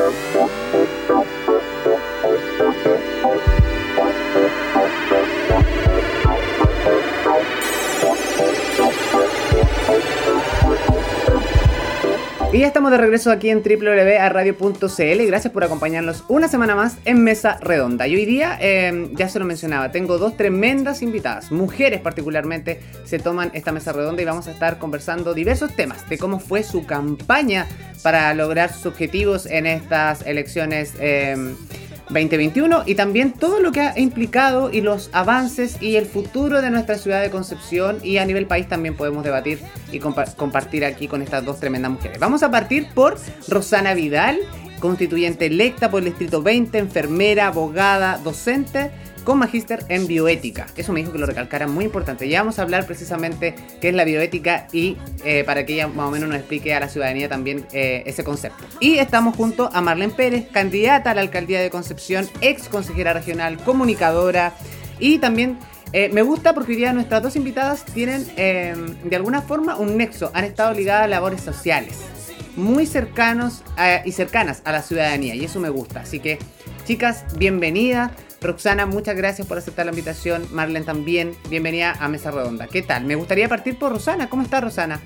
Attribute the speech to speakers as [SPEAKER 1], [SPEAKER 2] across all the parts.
[SPEAKER 1] Thank Y ya estamos de regreso aquí en www.radio.cl. Gracias por acompañarnos una semana más en Mesa Redonda. Y hoy día, em, ya se lo mencionaba, tengo dos tremendas invitadas, mujeres particularmente, se toman esta mesa redonda y vamos a estar conversando diversos temas de cómo fue su campaña para lograr sus objetivos en estas elecciones. Em, 2021 y también todo lo que ha implicado y los avances y el futuro de nuestra ciudad de Concepción y a nivel país también podemos debatir y compartir aquí con estas dos tremendas mujeres. Vamos a partir por Rosana Vidal, constituyente electa por el Distrito 20, enfermera, abogada, docente con magíster en bioética. Eso me dijo que lo recalcara muy importante. Ya vamos a hablar precisamente qué es la bioética y eh, para que ella más o menos nos explique a la ciudadanía también eh, ese concepto. Y estamos junto a Marlene Pérez, candidata a la alcaldía de Concepción, ex consejera regional, comunicadora y también eh, me gusta porque hoy día nuestras dos invitadas tienen de alguna forma un nexo, han estado ligadas a labores sociales, muy cercanos y cercanas a la ciudadanía y eso me gusta. Así que chicas, bienvenidas. Roxana, muchas gracias por aceptar la invitación. Marlene también, bienvenida a Mesa Redonda. ¿Qué tal? Me gustaría partir por Rosana. ¿Cómo está Rosana?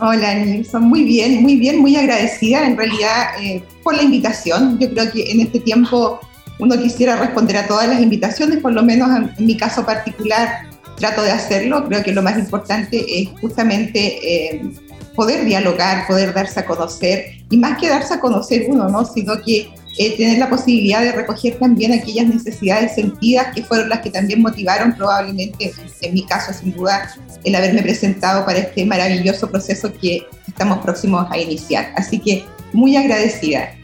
[SPEAKER 2] Hola Nilson, muy bien, muy bien, muy agradecida en realidad eh, por la invitación. Yo creo que en este tiempo uno quisiera responder a todas las invitaciones, por lo menos en, mi caso particular trato de hacerlo. Creo que lo más importante es justamente eh, poder dialogar, poder darse a conocer, y más que darse a conocer uno, ¿no? sino que eh, tener la posibilidad de recoger también aquellas necesidades sentidas que fueron las que también motivaron probablemente, en mi caso sin duda, el haberme presentado para este maravilloso proceso que estamos próximos a iniciar. Así que muy agradecida.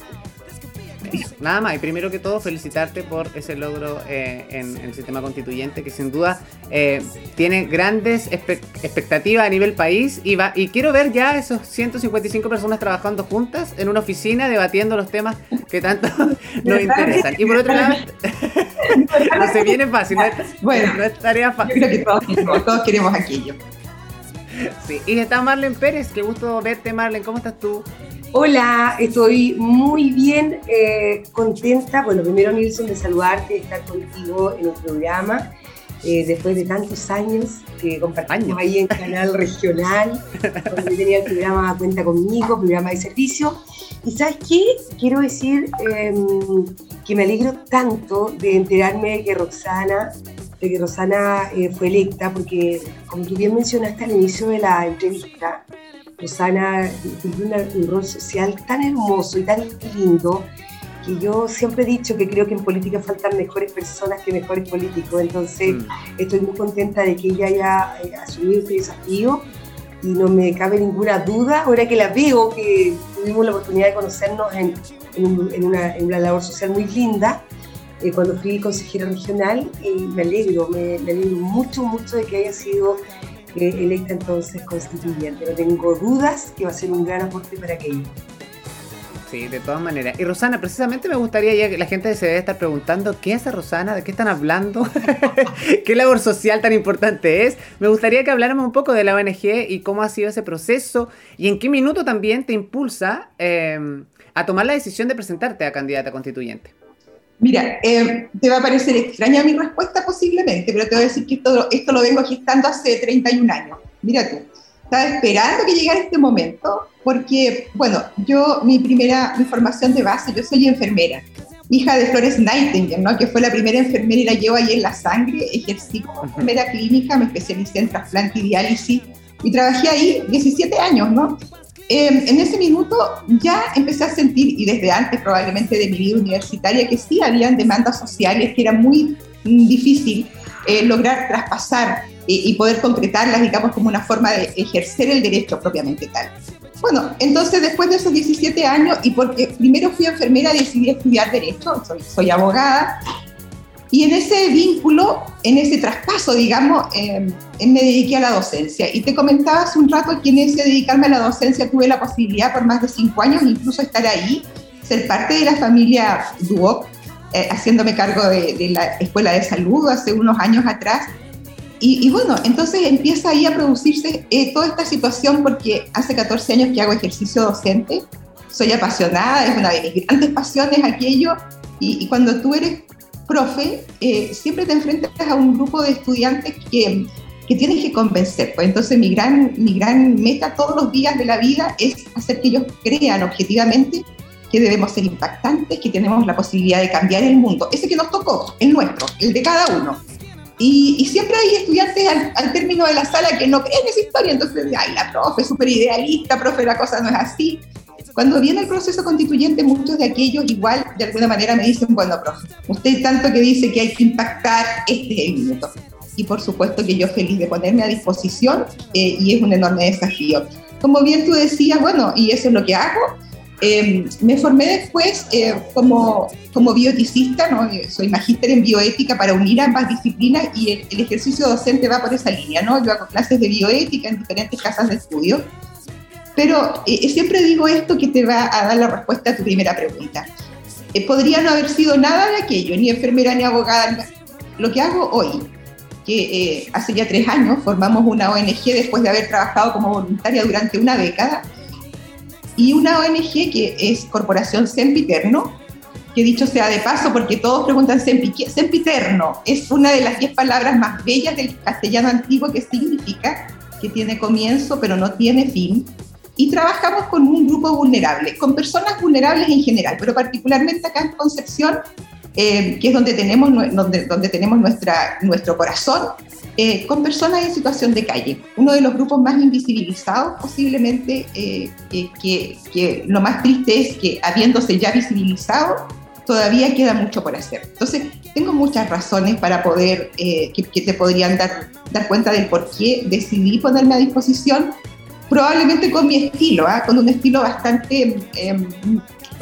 [SPEAKER 1] Nada más, y primero que todo felicitarte por ese logro eh, en, el sistema constituyente que sin duda eh, tiene grandes expectativas a nivel país y, va, y quiero ver ya esos 155 personas trabajando juntas en una oficina debatiendo los temas que tanto nos interesan. Y por otro lado, no se viene fácil, no,
[SPEAKER 2] bueno, no es tarea fácil. creo que todos, todos queremos aquello.
[SPEAKER 1] Sí, y está Marlene Pérez, qué gusto verte Marlene, ¿cómo estás tú?
[SPEAKER 3] Hola, estoy muy bien, eh, contenta. Bueno, primero Nilsson de saludarte, de estar contigo en el programa. Eh, después de tantos años que compartimos ahí en Canal Regional, donde tenía el programa Cuenta conmigo, programa de servicio. Y sabes qué, quiero decir em, que me alegro tanto de enterarme de que Roxana, de que Rosana eh, fue electa, porque como tú bien mencionaste al inicio de la entrevista, Rosana cumplió un rol social tan hermoso y tan lindo que yo siempre he dicho que creo que en política faltan mejores personas que mejores políticos. Entonces, mm. estoy muy contenta de que ella haya eh, asumido este desafío y no me cabe ninguna duda, ahora que la veo, que tuvimos la oportunidad de conocernos en, una, labor social muy linda, eh, cuando fui consejera regional, y me alegro, me, me alegro mucho, mucho de que haya sido electa entonces constituyente. No tengo dudas que va a ser un gran aporte para aquello.
[SPEAKER 1] Sí, de todas maneras. Y Rosana, precisamente me gustaría ya que la gente se debe estar preguntando qué hace Rosana, de qué están hablando, qué labor social tan importante es. Me gustaría que habláramos un poco de la ONG y cómo ha sido ese proceso y en qué minuto también te impulsa eh, a tomar la decisión de presentarte a candidata constituyente.
[SPEAKER 2] Mira, eh, te va a parecer extraña mi respuesta posiblemente, pero te voy a decir que esto, esto lo vengo gestando hace 31 años. Mira tú, estaba esperando que llegara este momento porque, bueno, yo, mi primera, mi formación de base, yo soy enfermera, hija de Flores Nightingale, ¿no? que fue la primera enfermera y la llevo ahí en la sangre, ejercí como enfermera clínica, me especialicé en trasplante y diálisis y trabajé ahí 17 años, ¿no? Em, en ese minuto ya empecé a sentir, y desde antes probablemente de mi vida universitaria, que sí habían demandas sociales que era muy mm, difícil eh, lograr traspasar y, poder concretarlas, digamos, como una forma de ejercer el derecho propiamente tal. Bueno, entonces después de esos 17 años, y porque primero fui enfermera, decidí estudiar derecho, soy, soy abogada, y en ese vínculo, en ese traspaso, digamos, eh, me dediqué a la docencia. Y te comentaba hace un rato que en ese dedicarme a la docencia tuve la posibilidad por más de cinco años incluso estar ahí, ser parte de la familia Duoc, eh, haciéndome cargo de, la escuela de salud hace unos años atrás. Y, bueno, entonces empieza ahí a producirse eh, toda esta situación porque hace 14 años que hago ejercicio docente soy apasionada, es una de mis grandes pasiones aquello, y, cuando tú eres profe, eh, siempre te enfrentas a un grupo de estudiantes que, que tienes que convencer. Pues entonces mi gran, mi gran meta todos los días de la vida es hacer que ellos crean objetivamente que debemos ser impactantes, que tenemos la posibilidad de cambiar el mundo, ese que nos tocó, el nuestro, el de cada uno. Y, siempre hay estudiantes al, término de la sala que no creen esa historia, entonces, ay, la profe, súper idealista, profe, la cosa no es así. Cuando viene el proceso constituyente, muchos de aquellos igual, de alguna manera, me dicen, bueno, profe, usted tanto que dice que hay que impactar, este es el minuto. Y por supuesto que yo feliz de ponerme a disposición eh, y es un enorme desafío. Como bien tú decías, bueno, y eso es lo que hago, Em, me formé después eh, como, como bioeticista, ¿no? Eh, soy magíster en bioética para unir ambas disciplinas y el, ejercicio docente va por esa línea. ¿no? Yo hago clases de bioética en diferentes casas de estudio, pero eh, siempre digo esto que te va a dar la respuesta a tu primera pregunta. podría no haber sido nada de aquello, ni enfermera ni abogada. Lo que hago hoy, que hace ya tres años formamos una ONG después de haber trabajado como voluntaria durante una década, y una ONG que es Corporación Sempiterno, que dicho sea de paso, porque todos preguntan Sempiterno, es una de las diez palabras más bellas del castellano antiguo que significa que tiene comienzo pero no tiene fin. Y trabajamos con un grupo vulnerable, con personas vulnerables en general, pero particularmente acá en Concepción, eh, que es donde tenemos, donde, donde tenemos nuestra, nuestro corazón, eh, con personas en situación de calle, uno de los grupos más invisibilizados posiblemente, eh, que, que, lo más triste es que habiéndose ya visibilizado, todavía queda mucho por hacer. Entonces, tengo muchas razones para poder, eh, que, te podrían dar, dar cuenta del por qué decidí ponerme a disposición, probablemente con mi estilo, ¿ah? con un estilo bastante em,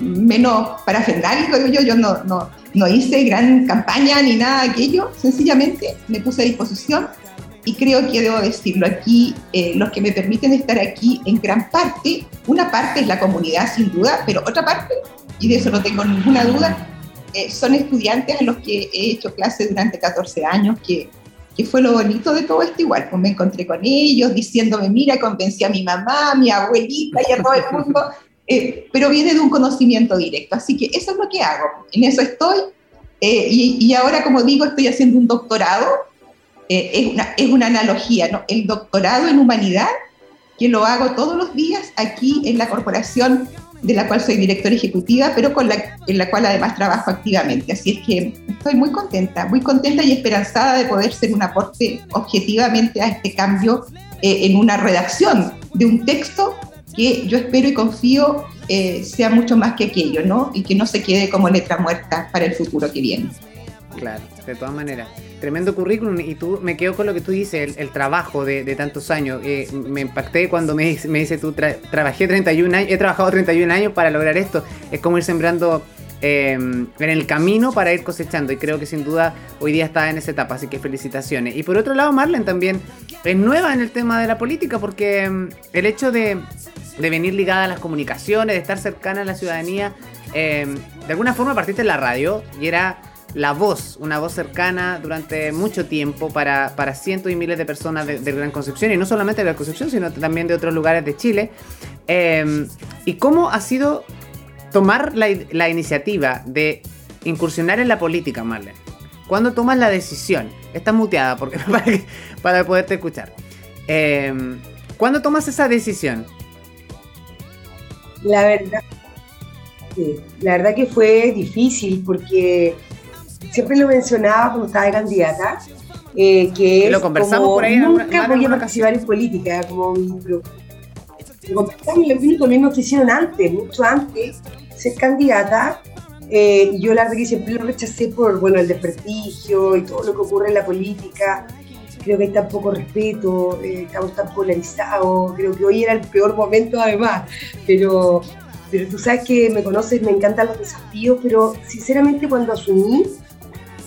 [SPEAKER 2] menos parafernalico, digo yo, yo no, no no hice gran campaña ni nada de aquello, sencillamente me puse a disposición y creo que debo decirlo aquí, eh, los que me permiten estar aquí en gran parte, una parte es la comunidad sin duda, pero otra parte, y de eso no tengo ninguna duda, eh, son estudiantes a los que he hecho clase durante 14 años, que, que fue lo bonito de todo esto igual, pues me encontré con ellos diciéndome, mira, convencí a mi mamá, a mi abuelita y a todo el mundo eh, pero viene de un conocimiento directo. Así que eso es lo que hago, en eso estoy. Eh, y, ahora, como digo, estoy haciendo un doctorado. Eh, es, una, es una analogía, ¿no? El doctorado en humanidad, que lo hago todos los días aquí en la corporación de la cual soy directora ejecutiva, pero con la, en la cual además trabajo activamente. Así es que estoy muy contenta, muy contenta y esperanzada de poder ser un aporte objetivamente a este cambio en una redacción de un texto que yo espero y confío eh, sea mucho más que aquello, ¿no? Y que no se quede como letra muerta para el futuro que viene.
[SPEAKER 1] Claro, de todas maneras. Tremendo currículum y tú me quedo con lo que tú dices, el, trabajo de, tantos años. Eh, me impacté cuando me, me dice tú, trabajé 31 años, he trabajado 31 años para lograr esto. Es como ir sembrando Em, en el camino para ir cosechando. Y creo que sin duda hoy día está en esa etapa, así que felicitaciones. Y por otro lado, Marlene también es nueva en el tema de la política, porque em, el hecho de, venir ligada a las comunicaciones, de estar cercana a la ciudadanía, em, de alguna forma partiste en la radio y era la voz, una voz cercana durante mucho tiempo para, para cientos y miles de personas de, Gran Concepción, y no solamente de Gran Concepción, sino también de otros lugares de Chile. ¿Y cómo ha sido tomar la, iniciativa de incursionar en la política, Marlene? ¿Cuándo tomas la decisión? Estás muteada porque para, para poderte escuchar. Eh, ¿Cuándo tomas esa decisión?
[SPEAKER 3] La verdad, la verdad que fue difícil porque siempre lo mencionaba cuando estaba de candidata, eh, que
[SPEAKER 1] lo conversamos por ahí
[SPEAKER 3] nunca voy a participar en política, como lo, lo mismo que hicieron antes, mucho antes, ser candidata. Eh, yo la verdad que siempre lo rechacé por bueno, el desprestigio y todo lo que ocurre en la política. Creo que hay tan poco respeto, eh, estamos tan polarizados. Creo que hoy era el peor momento además. Pero, pero tú sabes que me conoces, me encantan los desafíos, pero sinceramente cuando asumí,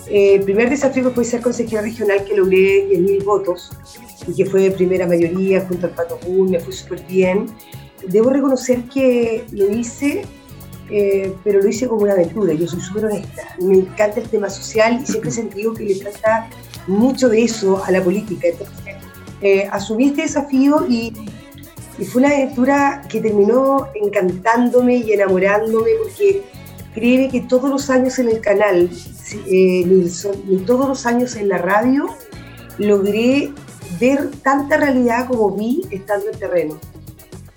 [SPEAKER 3] eh, el primer desafío fue ser consejera regional que logré 10.000 votos y que fue de primera mayoría junto al Pato me fue súper bien. Debo reconocer que lo hice eh, pero lo hice como una aventura, yo soy súper honesta, me encanta el tema social y siempre he sentido que le falta mucho de eso a la política. Entonces, eh, asumí este desafío y Y fue una aventura que terminó encantándome y enamorándome porque créeme que todos los años en el canal, eh, Nilsson, y todos los años en la radio, logré ver tanta realidad como vi estando en terreno.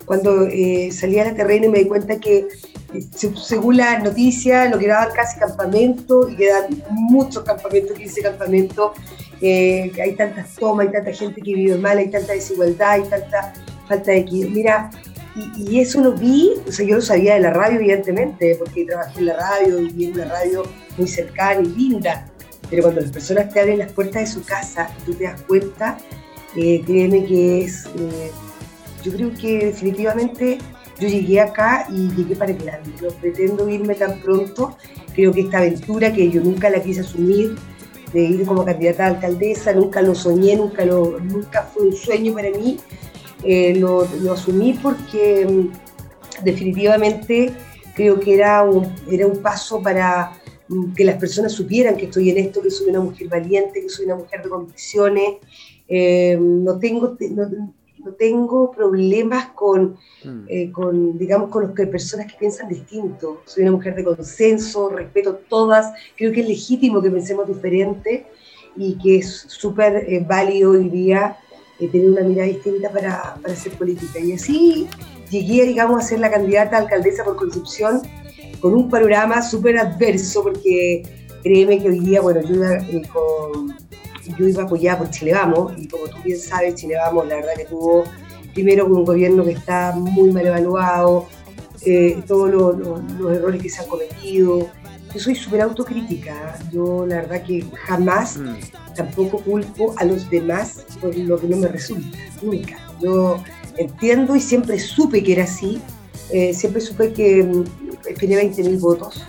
[SPEAKER 3] Cuando eh, salía al terreno y me di cuenta que según las noticias, lo que daban casi campamento y quedan muchos campamentos, 15 campamentos, eh, hay tantas tomas, hay tanta gente que vive mal, hay tanta desigualdad, hay tanta falta de equidad. Mira, y, eso lo vi, o sea, yo lo sabía de la radio, evidentemente, porque trabajé en la radio, viví en una radio muy cercana y linda, pero cuando las personas te abren las puertas de su casa y tú te das cuenta, eh, créeme que es, eh, yo creo que definitivamente yo llegué acá y llegué para grande. No pretendo irme tan pronto. Creo que esta aventura que yo nunca la quise asumir, de ir como candidata a alcaldesa, nunca lo soñé, nunca, lo, nunca fue un sueño para mí. Eh, lo, asumí porque mm, definitivamente creo que era un, era un paso para mm, que las personas supieran que estoy en esto, que soy una mujer valiente, que soy una mujer de convicciones. Eh, no tengo, no tengo problemas con, mm. eh, con, digamos, con los que personas que piensan distinto. Soy una mujer de consenso, respeto todas, creo que es legítimo que pensemos diferente y que es súper eh, válido hoy día eh, tener una mirada distinta para, para, hacer política. Y así llegué, digamos, a ser la candidata a alcaldesa por Concepción con un panorama súper adverso, porque créeme que hoy día, bueno, yo con iba apoyada por Chile Vamos, y como tú bien sabes, Chile Vamos, la verdad que tuvo primero un gobierno que está muy mal evaluado, eh, todos los errores que se han cometido. Soy súper autocrítica, yo la verdad que jamás mm. tampoco culpo a los demás por lo que no me resulta, nunca. Yo entiendo y siempre supe que era así, eh, siempre supe que mm, esperé 20 mil votos,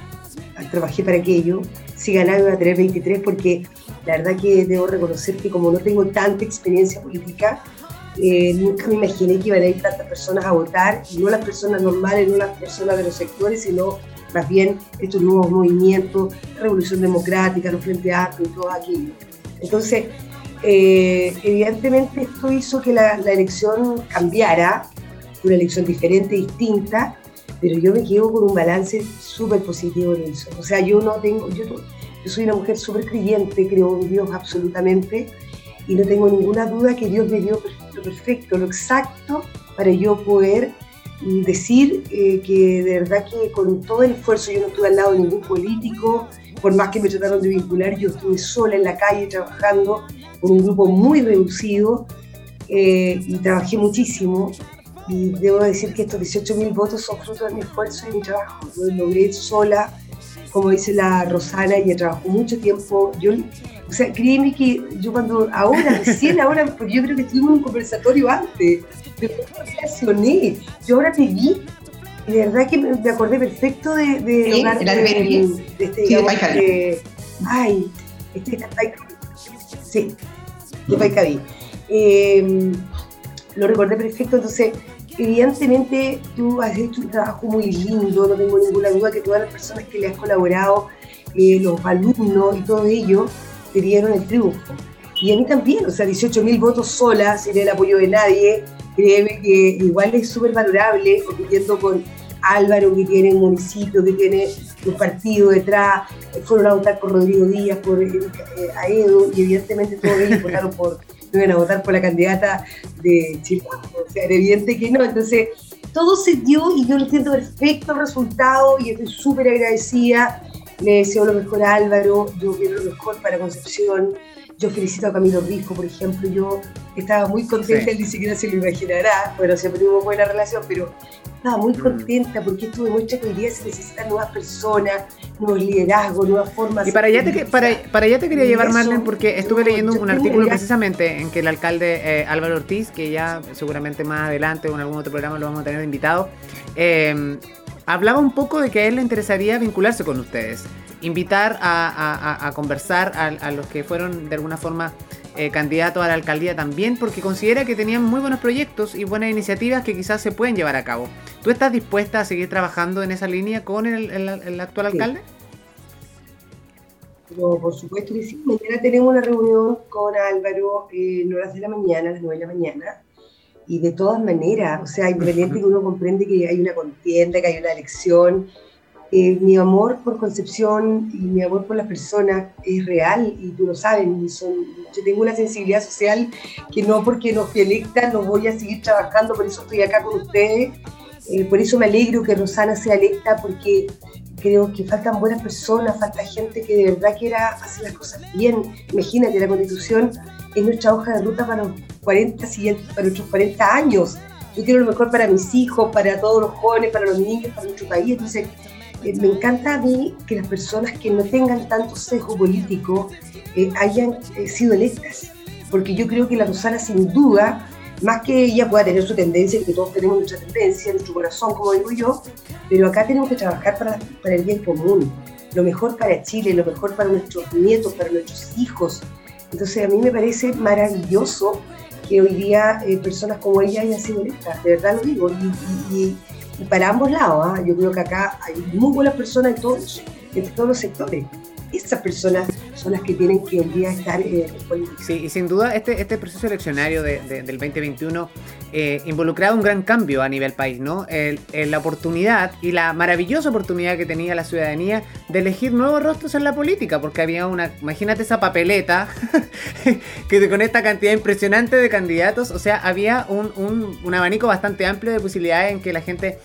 [SPEAKER 3] trabajé para aquello, si ganaba iba a tener 23 porque la verdad que debo reconocer que como no tengo tanta experiencia política, eh, nunca me imaginé que iban a ir tantas personas a votar, y no las personas normales, no las personas de los sectores, sino más bien estos nuevos movimientos, Revolución Democrática, los Frente Amplio y todo aquello. Entonces, eh, evidentemente esto hizo que la, elección cambiara, una elección diferente, distinta, pero yo me quedo con un balance súper positivo en eso. O sea, yo no tengo, yo yo soy una mujer súper creyente, creo en Dios absolutamente y no tengo ninguna duda que Dios me dio lo perfecto, lo exacto para yo poder mm, decir eh, que de verdad que con todo el esfuerzo yo no estuve al lado de ningún político, por más que me trataron de vincular, yo estuve sola en la calle trabajando con un grupo muy reducido eh, y trabajé muchísimo y debo decir que estos 18 mil votos son fruto de mi esfuerzo y mi trabajo. Lo logré sola, como dice la Rosana, ella trabajó mucho tiempo. Yo, o sea, créeme que yo cuando, ahora, recién ahora, porque yo creo que estuvimos en un conversatorio antes, me relacioné, yo ahora te vi, y de verdad que me acordé perfecto de, de,
[SPEAKER 2] sí, de,
[SPEAKER 3] de, de este, digamos, de, ay, este de sí, de Paicaví. Eh, lo recordé perfecto, entonces evidentemente tú has hecho un trabajo muy lindo, no tengo ninguna duda que todas las personas que le has colaborado, eh, los alumnos y todo ello, te dieron el triunfo. Y a mí también, o sea, 18 mil votos sola, sin el apoyo de nadie, créeme que igual es súper valorable, compitiendo con Álvaro, que tiene un municipio, que tiene un partido detrás, fueron a votar por Rodrigo Díaz, por eh, Aedo, y evidentemente todos ellos votaron por no iban a votar por la candidata de Chile. O sea, era evidente que no. Entonces, todo se dio y yo lo siento perfecto el resultado y estoy súper agradecida. Le deseo lo mejor a Álvaro, yo quiero lo mejor para Concepción. Yo felicito a Camilo Rijo, por ejemplo. Yo estaba muy contenta, él ni siquiera se lo imaginará. Bueno, siempre tuvimos buena relación, pero estaba muy mm. contenta porque esto demuestra que hoy día se necesitan nuevas personas, nuevos liderazgos, nuevas formas.
[SPEAKER 1] Y para allá te, para, para allá te quería llevar, Marlene, porque estuve leyendo un artículo precisamente en que el alcalde eh, Álvaro Ortiz, que ya seguramente más adelante o en algún otro programa lo vamos a tener invitado, eh, hablaba un poco de que a él le interesaría vincularse con ustedes, invitar a, conversar a, los que fueron de alguna forma eh, candidatos a la alcaldía también, porque considera que tenían muy buenos proyectos y buenas iniciativas que quizás se pueden llevar a cabo. ¿Tú estás dispuesta a seguir trabajando en esa línea con el, actual alcalde?
[SPEAKER 3] por supuesto que sí. Mañana tenemos una reunión con Álvaro, eh, en horas de la mañana, a las 9 de la mañana y de todas maneras, o sea, independiente que uno comprende que hay una contienda, que hay una elección, eh, mi amor por Concepción y mi amor por las personas es real y tú lo sabes, son, yo tengo una sensibilidad social que no porque nos electa no voy a seguir trabajando, por eso estoy acá con ustedes, eh, por eso me alegro que Rosana sea electa porque creo que faltan buenas personas, falta gente que de verdad quiera hacer las cosas bien. Imagínate, la constitución es nuestra hoja de ruta para los 40 siguientes, para nuestros 40 años. Yo quiero lo mejor para mis hijos, para todos los jóvenes, para los niños, para nuestro país. Entonces, eh, me encanta a mí que las personas que no tengan tanto sesgo político eh, hayan eh, sido electas, porque yo creo que la Rosana sin duda, más que ella pueda tener su tendencia, que todos tenemos nuestra tendencia, nuestro corazón, como digo yo, pero acá tenemos que trabajar para, para el bien común, lo mejor para Chile, lo mejor para nuestros nietos, para nuestros hijos. Entonces a mí me parece maravilloso que hoy día personas como ella hayan sido electas, de verdad lo digo, y y para ambos lados. ¿ah? Yo creo que acá hay muy buenas personas en todos, en todos los sectores. Esas personas son las que tienen que hoy día estar eh.
[SPEAKER 1] Sí, y sin duda este, este proceso eleccionario de, del 2021 eh, involucraba un gran cambio a nivel país, ¿no? la oportunidad y la maravillosa oportunidad que tenía la ciudadanía de elegir nuevos rostros en la política, porque había una, imagínate esa papeleta que con esta cantidad impresionante de candidatos, o sea, había un, un, un abanico bastante amplio de posibilidades en que la gente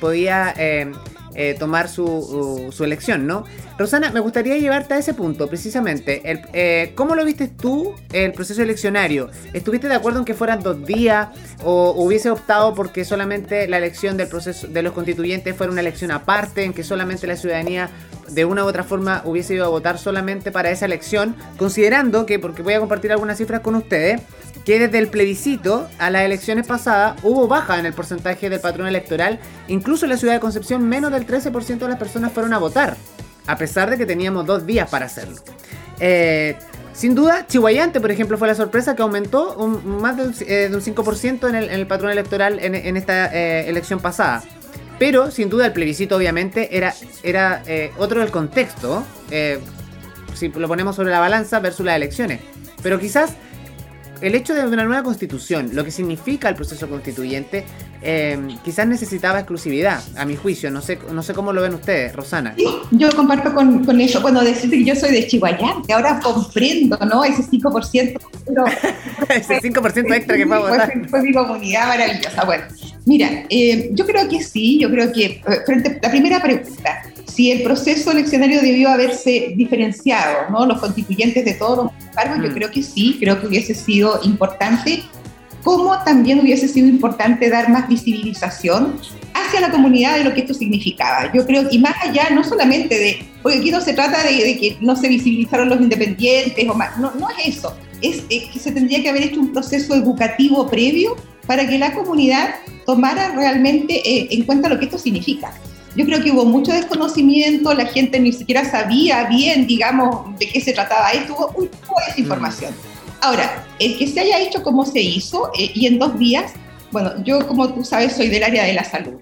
[SPEAKER 1] podía... Eh, eh, tomar su, su, elección, ¿no? Rosana, me gustaría llevarte a ese punto, precisamente. Eh, ¿Cómo lo viste tú el proceso eleccionario? ¿Estuviste de acuerdo en que fueran dos días o hubiese optado porque solamente la elección del proceso de los constituyentes fuera una elección aparte, en que solamente la ciudadanía de una u otra forma hubiese ido a votar solamente para esa elección, considerando que, porque voy a compartir algunas cifras con ustedes, que desde el plebiscito a las elecciones pasadas hubo baja en el porcentaje del patrón electoral. Incluso en la ciudad de Concepción menos del 13% de las personas fueron a votar, a pesar de que teníamos dos días para hacerlo. Eh, sin duda, Chihuayante, por ejemplo, fue la sorpresa que aumentó más de un, 5% eh, en el, patrón electoral en, esta eh, elección pasada. Pero, sin duda, el plebiscito obviamente era, era otro del contexto, si lo ponemos sobre la balanza versus las elecciones. Pero quizás el hecho de una nueva constitución, lo que significa el proceso constituyente, em, quizás necesitaba exclusividad, a mi juicio. No sé, no sé cómo lo ven ustedes, Rosana.
[SPEAKER 2] Sí, yo comparto con, con eso. Bueno, decir que yo soy de Chihuahua, que ahora comprendo, ¿no? Ese 5%.
[SPEAKER 1] Ese 5% extra que fue a votar.
[SPEAKER 2] Fue, mi comunidad maravillosa. Bueno, mira, eh, yo creo que sí, yo creo que, eh, frente a la primera pregunta, si el proceso eleccionario debió haberse diferenciado, ¿no? Los constituyentes de todos los cargos, yo mm. creo que sí, creo que hubiese sido importante, como también hubiese sido importante dar más visibilización hacia la comunidad de lo que esto significaba. Yo creo, y más allá, no solamente de, porque aquí no se trata de, que no se visibilizaron los independientes o más, no, no es eso, es, que se tendría que haber hecho un proceso educativo previo para que la comunidad tomara realmente eh, en cuenta lo que esto significa. Yo creo que hubo mucho desconocimiento, la gente ni siquiera sabía bien, digamos, de qué se trataba esto, hubo muy poca mm. Ahora, el que se haya hecho como se hizo eh, y en dos días, bueno, yo como tú sabes soy del área de la salud.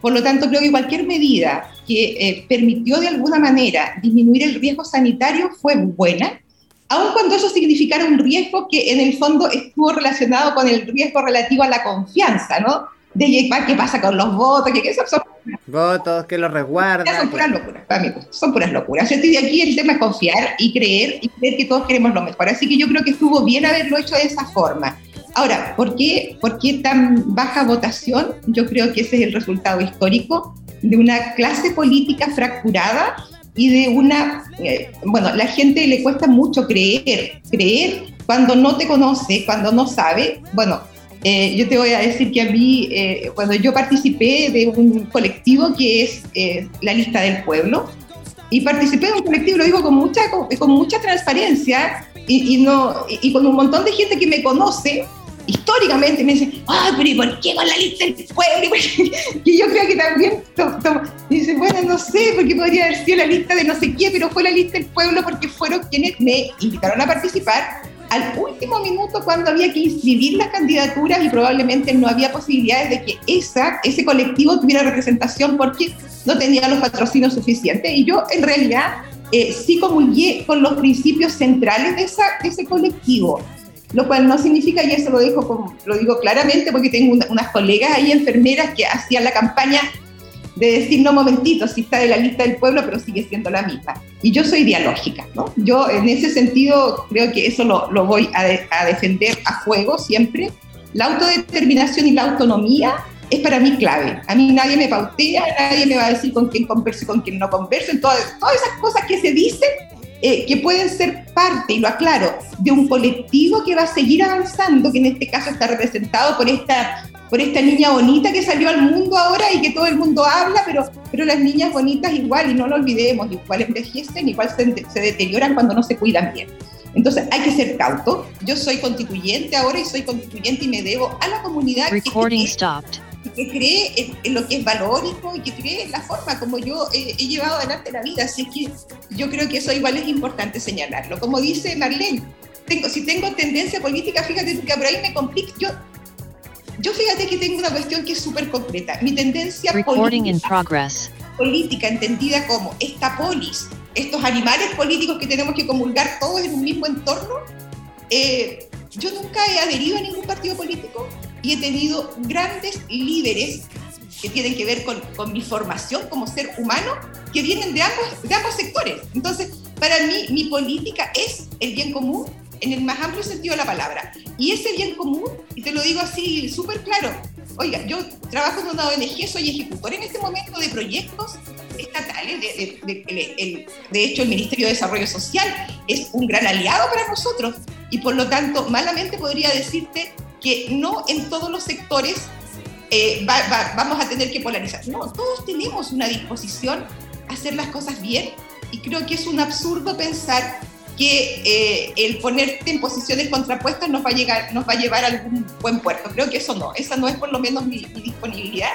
[SPEAKER 2] Por lo tanto, creo que cualquier medida que eh, permitió de alguna manera disminuir el riesgo sanitario fue buena, aun cuando eso significara un riesgo que en el fondo estuvo relacionado con el riesgo relativo a la confianza, ¿no? De qué pasa con los votos, que, que eso son
[SPEAKER 1] Votos, que los resguarda.
[SPEAKER 2] son puras locuras, amigos, son puras locuras. Yo estoy aquí, el tema es confiar y creer y creer que todos queremos lo mejor. Así que yo creo que estuvo bien haberlo hecho de esa forma. Ahora, ¿por qué, ¿por qué tan baja votación? Yo creo que ese es el resultado histórico de una clase política fracturada y de una, eh, bueno, la gente le cuesta mucho creer, creer cuando no te conoce, cuando no sabe. Bueno, eh, yo te voy a decir que a mí, eh, cuando yo participé de un colectivo que es eh, la lista del pueblo, y participé de un colectivo, lo digo con mucha, con, mucha transparencia y, no, y, con un montón de gente que me conoce históricamente, me dice, ay, pero ¿y por qué con la lista del pueblo? Y yo creo que también, dice, bueno, no sé, porque podría haber sido la lista de no sé qué, pero fue la lista del pueblo porque fueron quienes me invitaron a participar al último minuto cuando había que inscribir las candidaturas y probablemente no había posibilidades de que esa, ese colectivo tuviera representación porque no tenía los patrocinios suficientes. Y yo en realidad eh, sí comulgué con los principios centrales de, esa, ese colectivo. lo cual no significa, y eso lo, digo, lo digo claramente porque tengo unas colegas ahí enfermeras que hacían la campaña de decir, no, momentito, si está de la lista del pueblo, pero sigue siendo la misma. Y yo soy dialógica, ¿no? Yo en ese sentido creo que eso lo, lo voy a, a, defender a fuego siempre. La autodeterminación y la autonomía es para mí clave. A mí nadie me pautea, nadie me va a decir con quién converso y con quién no converso. Todas, todas esas cosas que se dicen eh, que pueden ser parte, y lo aclaro, de un colectivo que va a seguir avanzando, que en este caso está representado por esta, por esta niña bonita que salió al mundo ahora y que todo el mundo habla, pero, pero las niñas bonitas igual, y no lo olvidemos, igual envejecen, igual se, se deterioran cuando no se cuidan bien. Entonces hay que ser cauto. Yo soy constituyente ahora y soy constituyente y me debo a la comunidad.
[SPEAKER 4] Recording stopped
[SPEAKER 2] que cree en, lo que es valórico y que cree en la forma como yo he llevado adelante la vida. Así que yo creo que eso igual es importante señalarlo. Como dice Marlene, tengo, si tengo tendencia política, fíjate que por ahí me complica. Yo, yo fíjate que tengo una cuestión que es súper concreta. Mi tendencia política, política, entendida como esta polis, estos animales políticos que tenemos que comulgar todos en un mismo entorno, eh, yo nunca he adherido a ningún partido político y he tenido grandes líderes que tienen que ver con, con, mi formación como ser humano, que vienen de ambos, de ambos sectores. Entonces, para mí, mi política es el bien común en el más amplio sentido de la palabra. Y ese bien común, y te lo digo así súper claro, oiga, yo trabajo en una ONG, soy ejecutor en este momento de proyectos estatales, de, de, de hecho el Ministerio de Desarrollo Social es un gran aliado para nosotros, y por lo tanto, malamente podría decirte que no en todos los sectores eh, vamos a tener que polarizar. No, todos tenemos una disposición a hacer las cosas bien y creo que es un absurdo pensar que eh, el ponerte en posiciones contrapuestas nos va, a llegar, nos va a llevar a algún buen puerto. Creo que eso no, esa no es por lo menos mi, mi disponibilidad.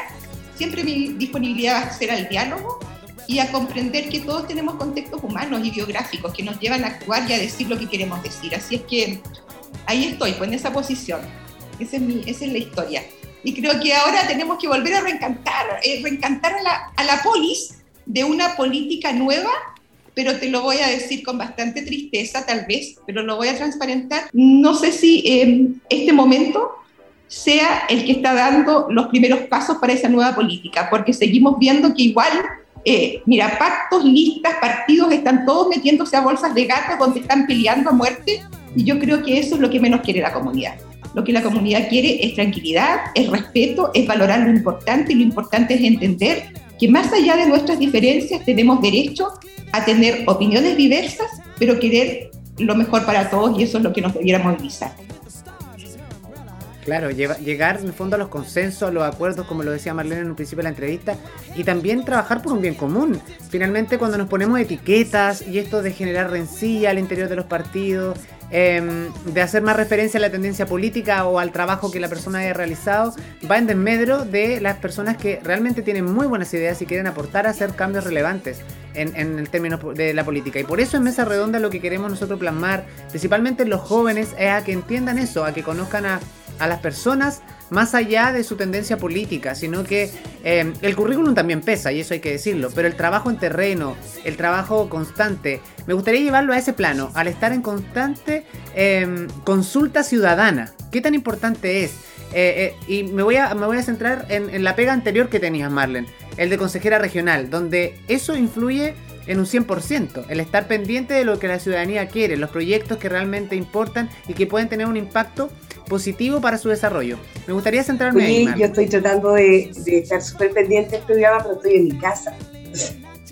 [SPEAKER 2] Siempre mi disponibilidad va a ser al diálogo y a comprender que todos tenemos contextos humanos y biográficos que nos llevan a actuar y a decir lo que queremos decir. Así es que ahí estoy, pues en esa posición. Esa es, mi, esa es la historia. Y creo que ahora tenemos que volver a reencantar, eh, reencantar a la, a la polis de una política nueva, pero te lo voy a decir con bastante tristeza tal vez, pero lo voy a transparentar. No sé si eh, este momento sea el que está dando los primeros pasos para esa nueva política, porque seguimos viendo que igual, eh, mira, pactos, listas, partidos, están todos metiéndose a bolsas de gato donde están peleando a muerte, y yo creo que eso es lo que menos quiere la comunidad. Lo que la comunidad quiere es tranquilidad, es respeto, es valorar lo importante y lo importante es entender que más allá de nuestras diferencias tenemos derecho a tener opiniones diversas, pero querer lo mejor para todos y eso es lo que nos debiera movilizar.
[SPEAKER 1] Claro, llegar en el fondo a los consensos, a los acuerdos, como lo decía Marlene en un principio de la entrevista, y también trabajar por un bien común. Finalmente, cuando nos ponemos etiquetas y esto de generar rencilla al interior de los partidos, Em, de hacer más referencia a la tendencia política o al trabajo que la persona haya realizado, va en desmedro de las personas que realmente tienen muy buenas ideas y quieren aportar a hacer cambios relevantes en, el término de la política. Y por eso en Mesa Redonda lo que queremos nosotros plasmar, principalmente en los jóvenes, es a que entiendan eso, a que conozcan a las personas más allá de su tendencia política, sino que eh, el currículum también pesa, y eso hay que decirlo, pero el trabajo en terreno, el trabajo constante, me gustaría llevarlo a ese plano, al estar en constante em, consulta ciudadana. ¿Qué tan importante es? Eh, eh, y me voy, a, me voy a centrar en, en la pega anterior que tenías, Marlen, el de consejera regional, donde eso influye en un 100%, el estar pendiente de lo que la ciudadanía quiere, los proyectos que realmente importan y que pueden tener un impacto positivo para su desarrollo. Me gustaría centrarme
[SPEAKER 3] ahí. Yo estoy tratando de, estar súper pendiente del programa, pero estoy en mi casa.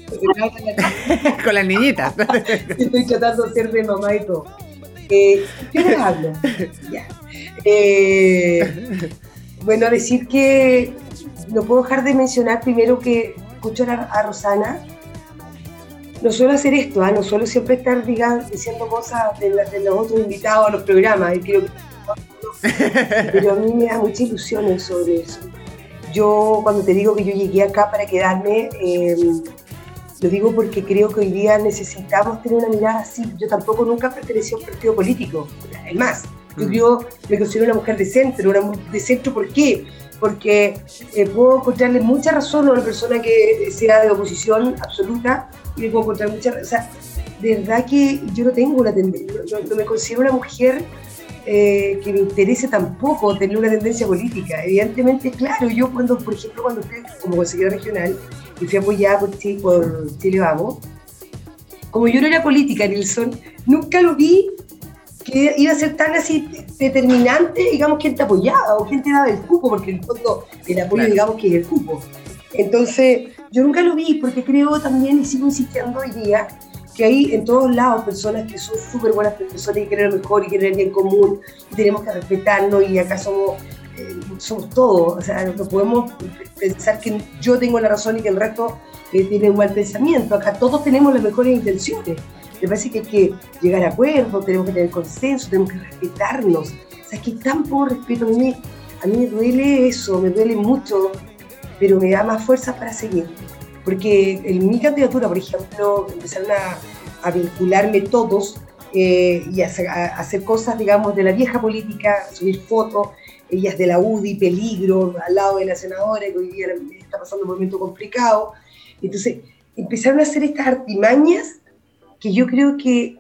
[SPEAKER 1] Con las niñitas.
[SPEAKER 3] estoy tratando de ser de mamá y todo. Eh, ¿Qué les hablo? Ya. Eh, bueno, decir que no puedo dejar de mencionar primero que escucho a, Rosana. No suelo hacer esto, ¿ah? no suelo siempre estar diciendo cosas de, los otros invitados a los programas. Y creo que pero a mí me da mucha ilusión sobre eso. Yo cuando te digo que yo llegué acá para quedarme, em, lo digo porque creo que hoy día necesitamos tener una mirada así. Yo tampoco nunca pertenecí a un partido político. Es más, mm. yo me considero una mujer de centro. Una, ¿De centro por qué? Porque eh, puedo encontrarle mucha razón a una persona que sea de oposición absoluta y le puedo encontrar mucha o sea, de verdad que yo no tengo una tendencia, no, me considero una mujer eh, que me interese tampoco tener una tendencia política. Evidentemente, claro, yo cuando, por ejemplo, cuando fui como consejera regional y fui apoyada por, por Chile Vamos, como yo no era política, Nilsson, nunca lo vi que iba a ser tan así determinante, digamos, quién te apoyaba o quién te daba el cupo, porque en el fondo el apoyo, digamos, que es el cupo. Entonces, yo nunca lo vi porque creo también, y sigo insistiendo hoy día, que hay en todos lados personas que son súper buenas personas y quieren lo mejor y quieren el bien común y tenemos que respetarnos y acá somos, eh, somos todos, o sea, no podemos pensar que yo tengo la razón y que el resto eh, tiene igual pensamiento, acá todos tenemos las mejores intenciones. Me parece que hay que llegar a acuerdos, tenemos que tener consenso, tenemos que respetarnos. O sea, que tan poco respeto a mí, a mí me duele eso, me duele mucho, pero me da más fuerza para seguir. Porque en mi candidatura, por ejemplo, empezaron a, vincularme todos eh, y a, hacer cosas, digamos, de la vieja política, subir fotos, ellas de la UDI, peligro, al lado de la senadora, que hoy día está pasando un momento complicado. Entonces, empezaron a hacer estas artimañas que yo creo que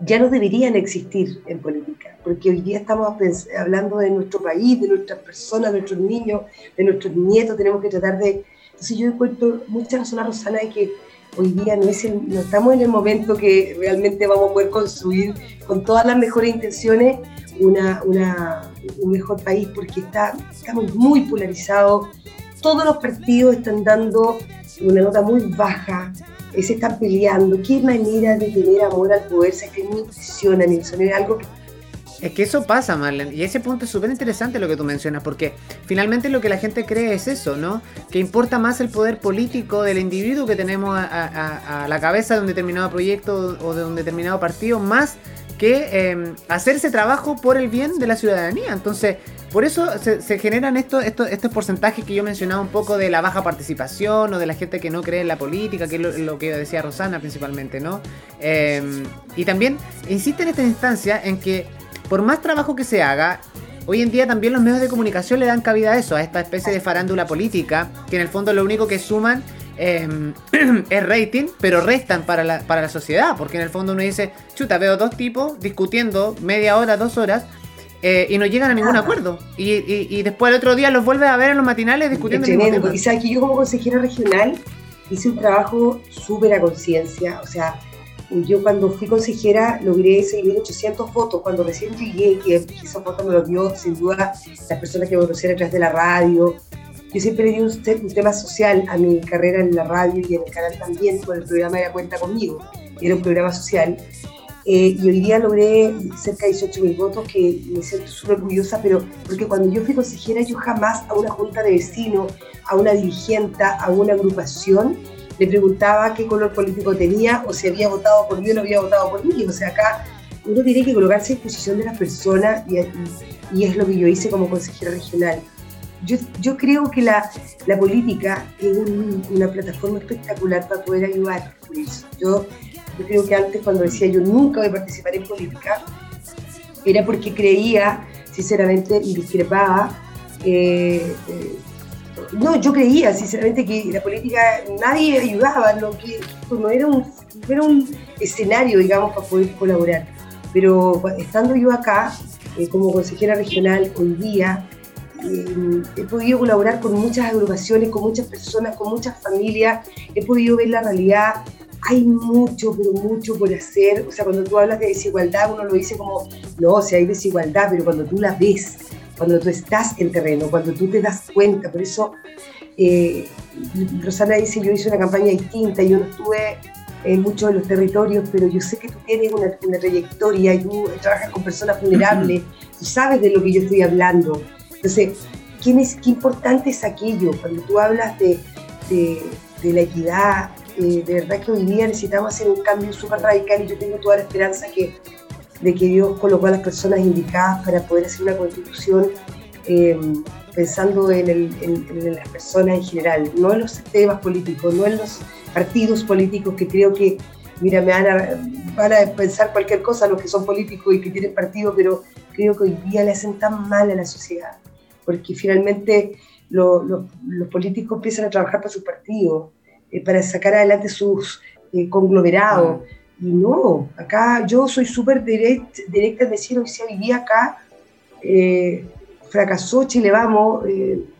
[SPEAKER 3] ya no deberían existir en política, porque hoy día estamos hablando de nuestro país, de nuestras personas, de nuestros niños, de nuestros nietos, tenemos que tratar de... Entonces yo encuentro mucha razón a Rosana de que hoy día no, es no estamos en el momento que realmente vamos a poder construir con todas las mejores intenciones un mejor país, porque está, estamos muy polarizados, todos los partidos están dando una nota muy baja, se están peleando. Qué manera de tener amor al poder, se que me impresiona, es algo
[SPEAKER 1] es que eso pasa, Marlene. Y ese punto es súper interesante lo que tú mencionas, porque finalmente lo que la gente cree es eso, ¿no? Que importa más el poder político del individuo que tenemos a, la cabeza de un determinado proyecto o de un determinado partido, más que em, hacerse trabajo por el bien de la ciudadanía. Entonces, por eso se, generan estos, estos, estos, porcentajes que yo mencionaba un poco de la baja participación o de la gente que no cree en la política, que es lo, que decía Rosana principalmente, ¿no? Em, y también insiste en esta instancia en que por más trabajo que se haga, hoy en día también los medios de comunicación le dan cabida a eso, a esta especie de farándula política, que en el fondo lo único que suman em, es rating, pero restan para la, para la sociedad, porque en el fondo uno dice, chuta, veo dos tipos discutiendo media hora, dos horas, eh, y no llegan a ningún acuerdo. Y, y, después el otro día los vuelves a ver en los matinales discutiendo.
[SPEAKER 3] Tremendo. Y sabes que yo como consejera regional hice un trabajo súper a conciencia. O sea, yo cuando fui consejera logré 6.800 votos. Cuando recién llegué, que esos votos me los dio sin duda las personas que me conocían detrás de la radio. Yo siempre di un, un, tema social a mi carrera en la radio y en el canal también, con el programa de La Cuenta Conmigo. Era un programa social. Eh, y hoy día logré cerca de 18 mil votos, que me siento súper orgullosa, pero porque cuando yo fui consejera, yo jamás a una junta de vecinos, a una dirigente, a una agrupación, le preguntaba qué color político tenía o si había votado por mí o no había votado por mí. O sea, acá uno tiene que colocarse en posición de las personas y, y, es lo que yo hice como consejera regional. Yo, yo creo que la, la política es una plataforma espectacular para poder ayudar. Por. Yo creo que antes cuando decía yo nunca voy a participar en política, era porque creía, sinceramente, y discrepaba. Eh, eh, no, yo creía sinceramente que la política nadie ayudaba, lo que no era un, era un escenario, digamos, para poder colaborar. Pero estando yo acá, eh, como consejera regional hoy día, he podido colaborar con muchas agrupaciones, con muchas personas, con muchas familias, he podido ver la realidad. Hay mucho, pero mucho por hacer. O sea, cuando tú hablas de desigualdad, uno lo dice como, no, o sea, hay desigualdad, pero cuando tú la ves, cuando tú estás en terreno, cuando tú te das cuenta, por eso eh, Rosana dice, yo hice una campaña distinta, yo no estuve en muchos de los territorios, pero yo sé que tú tienes una, trayectoria y tú trabajas con personas vulnerables, tú sabes de lo que yo estoy hablando. Entonces, ¿qué, importante es aquello? Cuando tú hablas de, de, la equidad, de verdad que hoy día necesitamos hacer un cambio súper radical y yo tengo toda la esperanza de que Dios colocó a las personas indicadas para poder hacer una constitución eh, pensando en, en, las personas en general, no en los temas políticos, no en los partidos políticos que creo que, mira, me van a, van a pensar cualquier cosa los que son políticos y que tienen partido, pero creo que hoy día le hacen tan mal a la sociedad. Porque finalmente los políticos empiezan a trabajar para su partido, eh, para sacar adelante sus eh, conglomerados. Mm. Y no, acá yo soy súper direct, directa en decir, hoy si vivía acá, eh, fracasó Chile Vamos,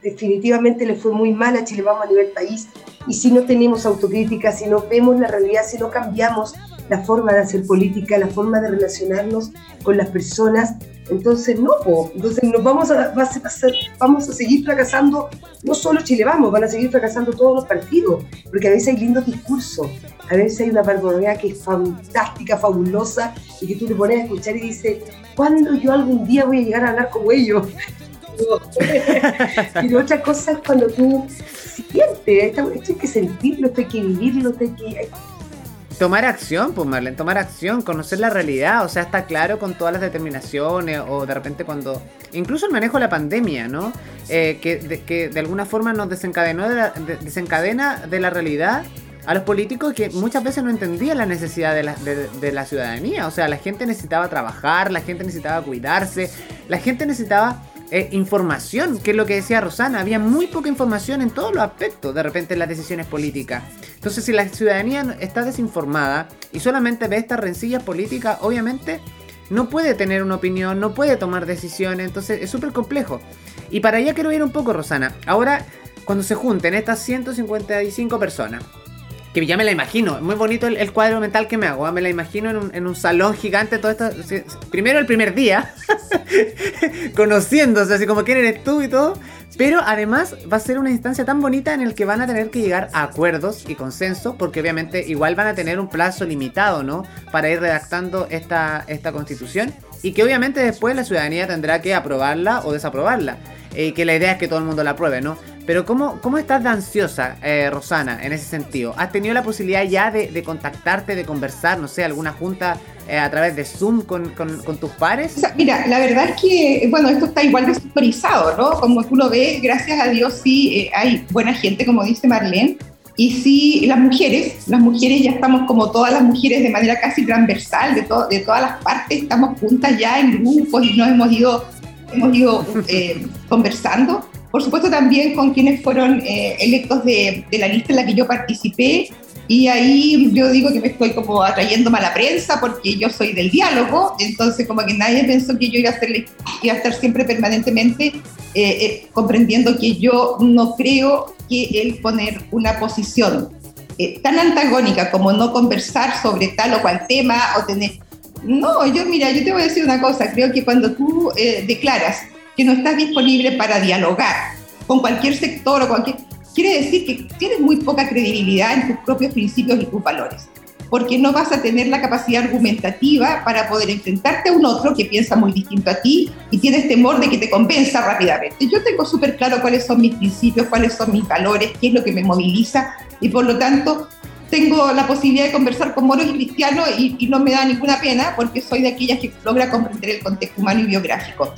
[SPEAKER 3] definitivamente le fue muy mal a Chile Vamos a nivel país. Y si no tenemos autocrítica, si no vemos la realidad, si no cambiamos la forma de hacer política, la forma de relacionarnos con las personas, entonces, no, entonces nos vamos a, vamos a seguir fracasando, no solo Chile Vamos, van a seguir fracasando todos los partidos, porque a veces hay lindos discursos, a veces hay una barbaridad que es fantástica, fabulosa, y que tú te pones a escuchar y dices, ¿cuándo yo algún día voy a llegar a hablar como ellos? Pero otra cosa es cuando tú sientes, esto, hay que sentirlo, esto hay que vivirlo, esto hay que
[SPEAKER 1] Tomar acción, pues Marlene, tomar acción, conocer la realidad, o sea, está claro con todas las determinaciones o de repente cuando... Incluso el manejo de la pandemia, ¿no? Eh, que, de, que de alguna forma nos desencadenó desencadena de la realidad a los políticos que muchas veces no entendían la necesidad de la, de la ciudadanía. O sea, la gente necesitaba trabajar, la gente necesitaba cuidarse, la gente necesitaba eh, información, que es lo que decía Rosana, había muy poca información en todos los aspectos, de repente en las decisiones políticas. Entonces, si la ciudadanía está desinformada y solamente ve estas rencillas políticas, obviamente no puede tener una opinión, no puede tomar decisiones, entonces es súper complejo. Y para allá quiero ir un poco, Rosana. Ahora, cuando se junten estas 155 personas, que ya me la imagino. Muy bonito el, cuadro mental que me hago. ¿ah? Me la imagino en un, salón gigante, todo esto. Primero el primer día, conociéndose, así como quién eres tú y todo. Pero además va a ser una instancia tan bonita en el que van a tener que llegar a acuerdos y consenso, porque obviamente igual van a tener un plazo limitado, ¿no? Para ir redactando esta, esta constitución. Y que obviamente después la ciudadanía tendrá que aprobarla o desaprobarla. Y eh, que la idea es que todo el mundo la apruebe, ¿no? Pero ¿cómo, cómo estás de ansiosa, eh, Rosana, en ese sentido? ¿Has tenido la posibilidad ya de, contactarte, de conversar, no sé, alguna junta eh, a través de Zoom con, tus pares?
[SPEAKER 2] mira, la verdad es que, bueno, esto está igual desautorizado, ¿no? Como tú lo ves, gracias a Dios sí eh, hay buena gente, como dice Marlene, y sí, las mujeres, las mujeres ya estamos como todas las mujeres de manera casi transversal, de, de todas las partes, estamos juntas ya en grupos y nos hemos ido, hemos ido conversando por supuesto también con quienes fueron eh, electos de, la lista en la que yo participé. Y ahí yo digo que me estoy como atrayendo mala prensa porque yo soy del diálogo, entonces como que nadie pensó que yo iba a, iba a estar siempre permanentemente eh, eh, comprendiendo que yo no creo que el poner una posición tan antagónica como no conversar sobre tal o cual tema o tener... No, yo mira, yo te voy a decir una cosa, creo que cuando tú declaras que no estás disponible para dialogar con cualquier sector o cualquier... Quiere decir que tienes muy poca credibilidad en tus propios principios y tus valores, porque no vas a tener la capacidad argumentativa para poder enfrentarte a un otro que piensa muy distinto a ti y tienes temor de que te convenza rápidamente. Yo tengo súper claro cuáles son mis principios, cuáles son mis valores, qué es lo que me moviliza y por lo tanto tengo la posibilidad de conversar con moros y cristianos y, y, no me da ninguna pena porque soy de aquellas que logra comprender el contexto humano y biográfico.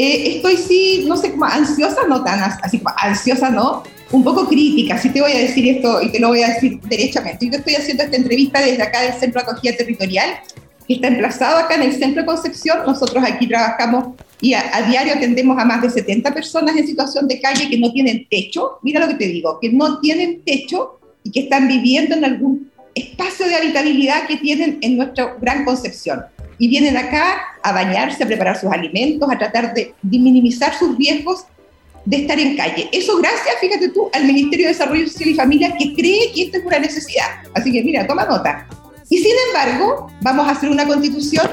[SPEAKER 2] Eh, estoy sí, no sé, como ansiosa, no tan así, ansiosa, no, un poco crítica, sí te voy a decir esto y te lo voy a decir derechamente. Yo estoy haciendo esta entrevista desde acá del Centro de Acogida Territorial, que está emplazado acá en el Centro de Concepción. Nosotros aquí trabajamos y a, diario atendemos a más de 70 personas en situación de calle que no tienen techo. Mira lo que te digo, que no tienen techo y que están viviendo en algún espacio de habitabilidad que tienen en nuestra gran Concepción y vienen acá a bañarse, a preparar sus alimentos, a tratar de, minimizar sus riesgos de estar en calle. Eso gracias, fíjate tú, al Ministerio de Desarrollo Social y Familia que cree que esto es una necesidad. Así que mira, toma nota. Y sin embargo, vamos a hacer una constitución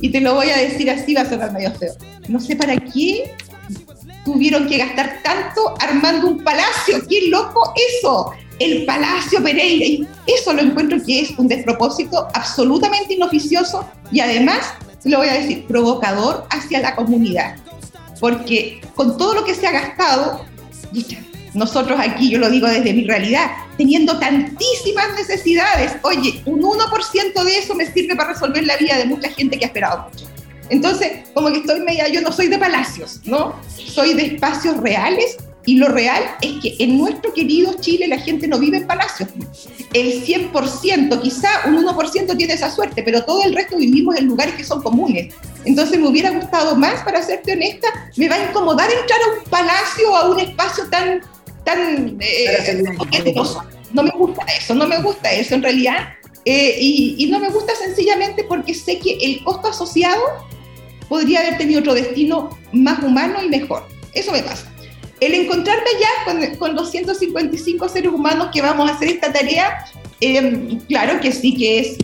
[SPEAKER 2] y te lo voy a decir así, va a sonar medio feo. No sé para qué tuvieron que gastar tanto armando un palacio. ¡Qué loco eso! El Palacio Pereira. eso lo encuentro que es un despropósito absolutamente inoficioso y además, lo voy a decir, provocador hacia la comunidad. Porque con todo lo que se ha gastado, nosotros aquí, yo lo digo desde mi realidad, teniendo tantísimas necesidades, oye, un 1% de eso me sirve para resolver la vida de mucha gente que ha esperado mucho. Entonces, como que estoy media, yo no soy de palacios, ¿no? Soy de espacios reales Y lo real es que en nuestro querido Chile la gente no vive en palacios. El 100%, quizá un 1% tiene esa suerte, pero todo el resto vivimos en lugares que son comunes. Entonces me hubiera gustado más, para serte honesta, me va a incomodar entrar a un palacio, a un espacio tan... tan eh, no me gusta eso, no me gusta eso en realidad. Eh, y, y no me gusta sencillamente porque sé que el costo asociado podría haber tenido otro destino más humano y mejor. Eso me pasa. El encontrarme ya con, con 255 seres humanos que vamos a hacer esta tarea, em, claro que sí que es,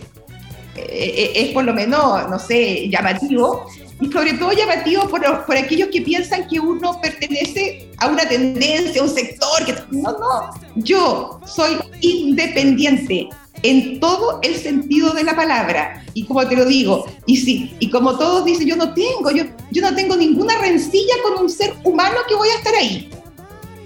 [SPEAKER 2] eh, es por lo menos, no sé, llamativo, y sobre todo llamativo por, por, aquellos que piensan que uno pertenece a una tendencia, a un sector. Que, no, no, yo soy independiente en todo el sentido de la palabra. Y como te lo digo, y sí, y como todos dicen, yo no tengo, yo, yo no tengo ninguna rencilla con un ser humano que voy a estar ahí,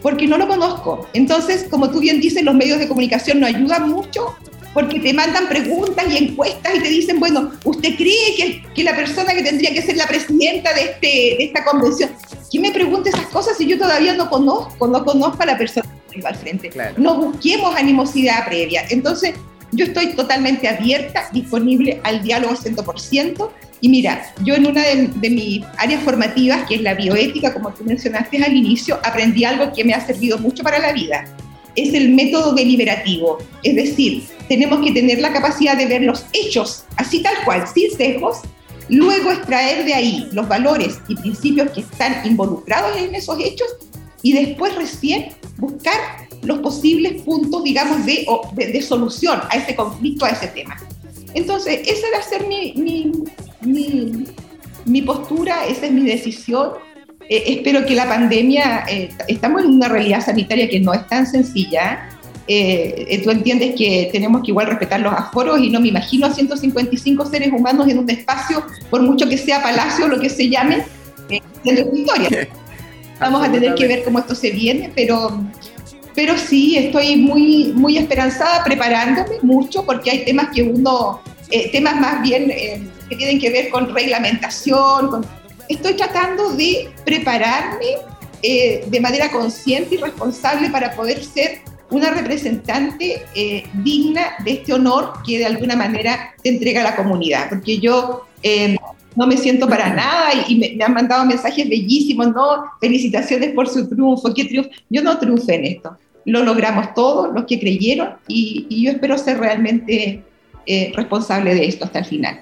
[SPEAKER 2] porque no lo conozco. Entonces, como tú bien dices, los medios de comunicación no ayudan mucho porque te mandan preguntas y encuestas y te dicen, bueno, ¿usted cree que, que la persona que tendría que ser la presidenta de, este, de esta convención? ¿Quién me pregunta esas cosas si yo todavía no conozco, no conozco a la persona que va al frente? No busquemos animosidad previa. Entonces, yo estoy totalmente abierta, disponible al diálogo 100%. Y mira, yo en una de, mis áreas formativas, que es la bioética, como tú mencionaste al inicio, aprendí algo que me ha servido mucho para la vida. Es el método deliberativo. Es decir, tenemos que tener la capacidad de ver los hechos, así tal cual, sin sesgos, luego extraer de ahí los valores y principios que están involucrados en esos hechos y después recién buscar los posibles puntos, digamos, de, de, solución a ese conflicto, a ese tema. Entonces, esa va a ser mi, mi, mi, postura, esa es mi decisión. Eh, espero que la pandemia, eh, estamos en una realidad sanitaria que no es tan sencilla. Eh, tú entiendes que tenemos que igual respetar los aforos y no me imagino a 155 seres humanos en un espacio, por mucho que sea palacio o lo que se llame, en la historia. Vamos a tener que ver cómo esto se viene, pero pero sí, estoy muy, muy esperanzada, preparándome mucho, porque hay temas que uno, eh, temas más bien eh, que tienen que ver con reglamentación. Estoy tratando de prepararme eh, de manera consciente y responsable para poder ser una representante digna de este honor que de alguna manera te entrega la comunidad, porque yo no me siento para nada y, me, me, han mandado mensajes bellísimos, ¿no? Felicitaciones por su triunfo, qué triunfo. Yo no triunfé en esto. Lo logramos todos, los que creyeron, y, yo espero ser realmente eh, responsable de esto hasta el final.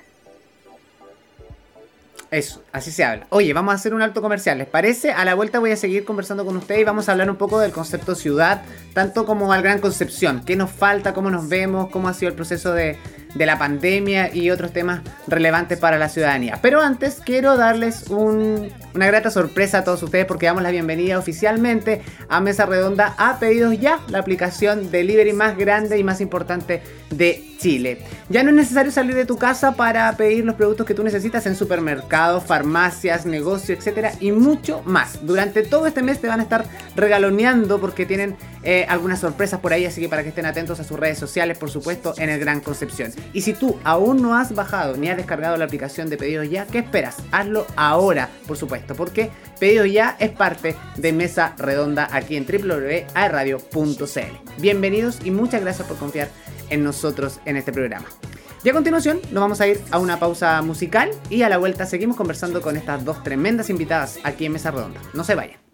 [SPEAKER 1] Eso, así se habla. Oye, vamos a hacer un alto comercial, ¿les parece? A la vuelta voy a seguir conversando con ustedes y vamos a hablar un poco del concepto ciudad, tanto como al Gran Concepción. ¿Qué nos falta? ¿Cómo nos vemos? ¿Cómo ha sido el proceso de, de la pandemia y otros temas relevantes para la ciudadanía. Pero antes quiero darles una grata sorpresa a todos ustedes porque damos la bienvenida oficialmente a Mesa Redonda a Pedidos Ya, la aplicación delivery más grande y más importante de Chile. Ya no es necesario salir de tu casa para pedir los productos que tú necesitas en supermercados, farmacias, negocios, etcétera y mucho más. Durante todo este mes te van a estar regaloneando porque tienen eh, algunas sorpresas por ahí, así que para que estén atentos a sus redes sociales, por supuesto, en el Gran Concepción. Y si tú aún no has bajado ni has descargado la aplicación de Pedidos Ya, ¿qué esperas? Hazlo ahora, por supuesto, porque Pedidos Ya es parte de Mesa Redonda aquí en www.radio.cl. Bienvenidos y muchas gracias por confiar en nosotros en este programa. Y a continuación nos vamos a ir a una pausa musical y a la vuelta seguimos conversando con estas dos tremendas invitadas aquí en Mesa Redonda. No se vayan.